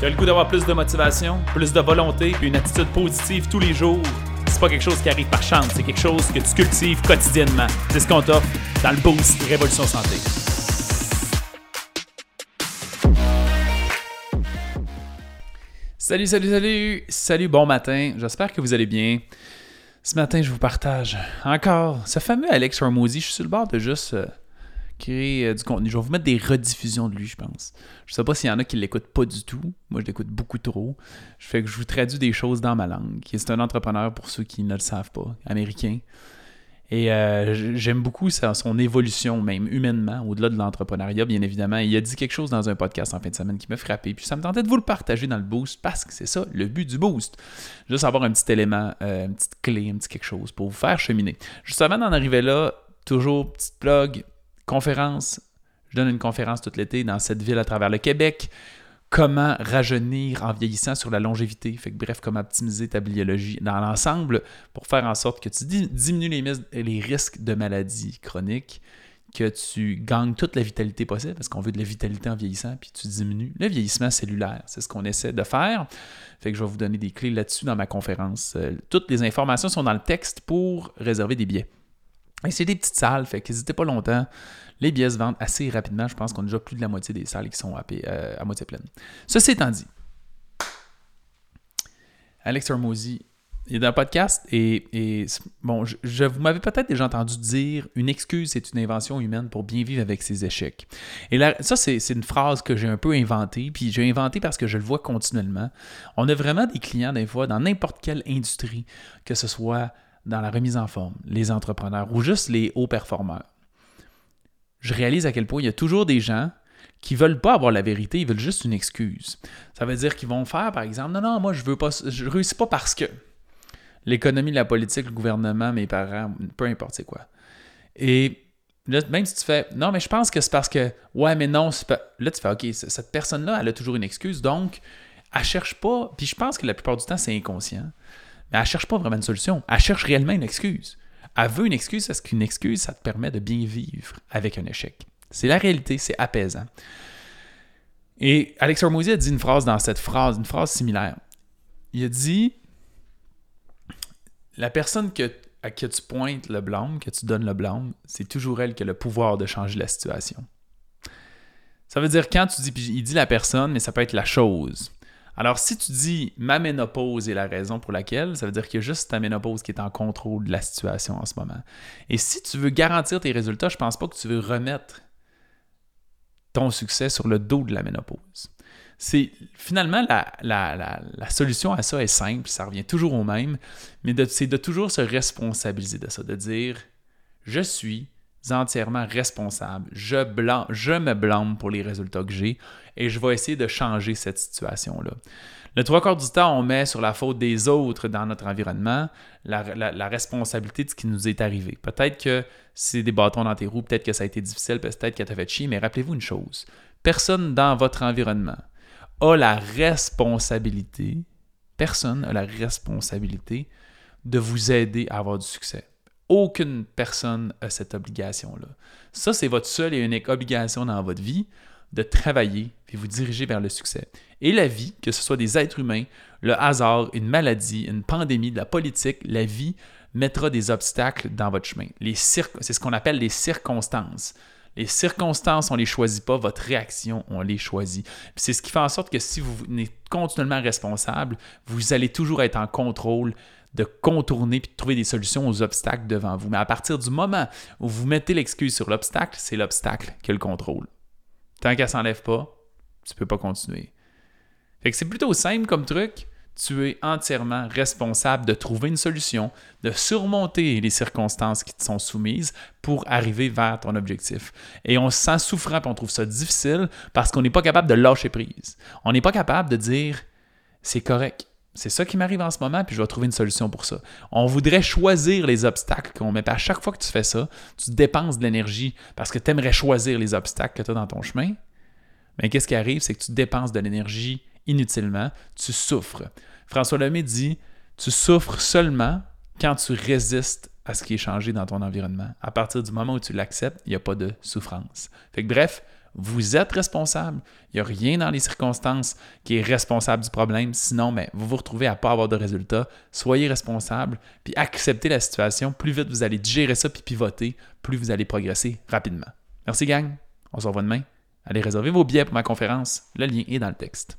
Tu as le goût d'avoir plus de motivation, plus de volonté, puis une attitude positive tous les jours? C'est pas quelque chose qui arrive par chance, c'est quelque chose que tu cultives quotidiennement. C'est ce qu'on t'offre dans le Boost Révolution Santé. Salut, salut, salut! Salut, bon matin. J'espère que vous allez bien. Ce matin, je vous partage encore ce fameux Alex Hormozy. Je suis sur le bord de juste euh, créer euh, du contenu. Je vais vous mettre des rediffusions de lui, je pense. Je sais pas s'il y en a qui l'écoutent pas du tout. Moi, je l'écoute beaucoup trop. Je fais que je vous traduis des choses dans ma langue. C'est un entrepreneur, pour ceux qui ne le savent pas, américain. Et euh, j'aime beaucoup son évolution, même humainement, au-delà de l'entrepreneuriat, bien évidemment. Il a dit quelque chose dans un podcast en fin de semaine qui m'a frappé. Puis ça me tentait de vous le partager dans le boost parce que c'est ça, le but du boost. Juste avoir un petit élément, euh, une petite clé, un petit quelque chose pour vous faire cheminer. Juste avant d'en arriver là, toujours petite plug, conférence. Je donne une conférence tout l'été dans cette ville à travers le Québec. Comment rajeunir en vieillissant sur la longévité? Fait bref, comment optimiser ta biologie dans l'ensemble pour faire en sorte que tu diminues les, les risques de maladies chroniques, que tu gagnes toute la vitalité possible, parce qu'on veut de la vitalité en vieillissant, puis tu diminues le vieillissement cellulaire. C'est ce qu'on essaie de faire. Fait que je vais vous donner des clés là-dessus dans ma conférence. Euh, toutes les informations sont dans le texte pour réserver des billets. Et c'est des petites salles, fait qu'hésitez pas longtemps. Les billets se vendent assez rapidement. Je pense qu'on a déjà plus de la moitié des salles qui sont à, euh, moitié pleines. Ceci étant dit, Alex Hermosi, il est dans le podcast et, bon, je, vous m'avez peut-être déjà entendu dire une excuse, c'est une invention humaine pour bien vivre avec ses échecs. Et là, ça, c'est une phrase que j'ai un peu inventée, puis j'ai inventé parce que je le vois continuellement. On a vraiment des clients, des fois, dans n'importe quelle industrie, que ce soit dans la remise en forme, les entrepreneurs ou juste les hauts performeurs. Je réalise à quel point il y a toujours des gens qui veulent pas avoir la vérité, ils veulent juste une excuse. Ça veut dire qu'ils vont faire, par exemple, non, non, moi je veux pas, je réussis pas parce que l'économie, la politique, le gouvernement, mes parents, peu importe c'est quoi. Et là, même si tu fais, non, mais je pense que c'est parce que, ouais, mais non, pas... là tu fais, ok, cette personne-là, elle a toujours une excuse, donc elle cherche pas, puis je pense que la plupart du temps c'est inconscient. Mais elle cherche pas vraiment une solution. Elle cherche réellement une excuse. Elle veut une excuse parce qu'une excuse, ça te permet de bien vivre avec un échec. C'est la réalité, c'est apaisant. Et Alex Hormozy a dit une phrase dans cette phrase, une phrase similaire. Il a dit La personne à qui tu pointes le blâme, que tu donnes le blâme, c'est toujours elle qui a le pouvoir de changer la situation. Ça veut dire quand tu dis, il dit la personne, mais ça peut être la chose. Alors, si tu dis ma ménopause est la raison pour laquelle, ça veut dire qu'il y a juste ta ménopause qui est en contrôle de la situation en ce moment. Et si tu veux garantir tes résultats, je ne pense pas que tu veux remettre ton succès sur le dos de la ménopause. C'est finalement la, la, solution à ça est simple, ça revient toujours au même, mais c'est de toujours se responsabiliser de ça, de dire je suis entièrement responsable. Je, me blâme pour les résultats que j'ai et je vais essayer de changer cette situation-là. Le trois quarts du temps, on met sur la faute des autres dans notre environnement la, responsabilité de ce qui nous est arrivé. Peut-être que c'est des bâtons dans tes roues, peut-être que ça a été difficile, peut-être que tu as fait chier, mais rappelez-vous une chose personne dans votre environnement a la responsabilité, personne n'a la responsabilité de vous aider à avoir du succès. Aucune personne a cette obligation-là. Ça, c'est votre seule et unique obligation dans votre vie de travailler et vous diriger vers le succès. Et la vie, que ce soit des êtres humains, le hasard, une maladie, une pandémie, de la politique, la vie mettra des obstacles dans votre chemin. C'est ce qu'on appelle les circonstances. Les circonstances, on ne les choisit pas, votre réaction, on les choisit. C'est ce qui fait en sorte que si vous êtes continuellement responsable, vous allez toujours être en contrôle de contourner puis de trouver des solutions aux obstacles devant vous. Mais à partir du moment où vous mettez l'excuse sur l'obstacle, c'est l'obstacle qui le contrôle. Tant qu'elle s'enlève pas, tu peux pas continuer. Fait que c'est plutôt simple comme truc. Tu es entièrement responsable de trouver une solution, de surmonter les circonstances qui te sont soumises pour arriver vers ton objectif. Et on se sent souffrant et on trouve ça difficile parce qu'on n'est pas capable de lâcher prise. On n'est pas capable de dire c'est correct c'est ça qui m'arrive en ce moment, puis je vais trouver une solution pour ça. On voudrait choisir les obstacles qu'on met. à chaque fois que tu fais ça, tu dépenses de l'énergie parce que tu aimerais choisir les obstacles que tu as dans ton chemin. Mais qu'est-ce qui arrive? C'est que tu dépenses de l'énergie inutilement, tu souffres. François Lemay dit Tu souffres seulement quand tu résistes à ce qui est changé dans ton environnement. À partir du moment où tu l'acceptes, il n'y a pas de souffrance. Fait que bref, Vous êtes responsable. Il n'y a rien dans les circonstances qui est responsable du problème. Sinon, ben, vous vous retrouvez à ne pas avoir de résultats. Soyez responsable, puis acceptez la situation. Plus vite vous allez digérer ça, puis pivoter, plus vous allez progresser rapidement. Merci, gang. On se revoit demain. Allez réserver vos billets pour ma conférence. Le lien est dans le texte.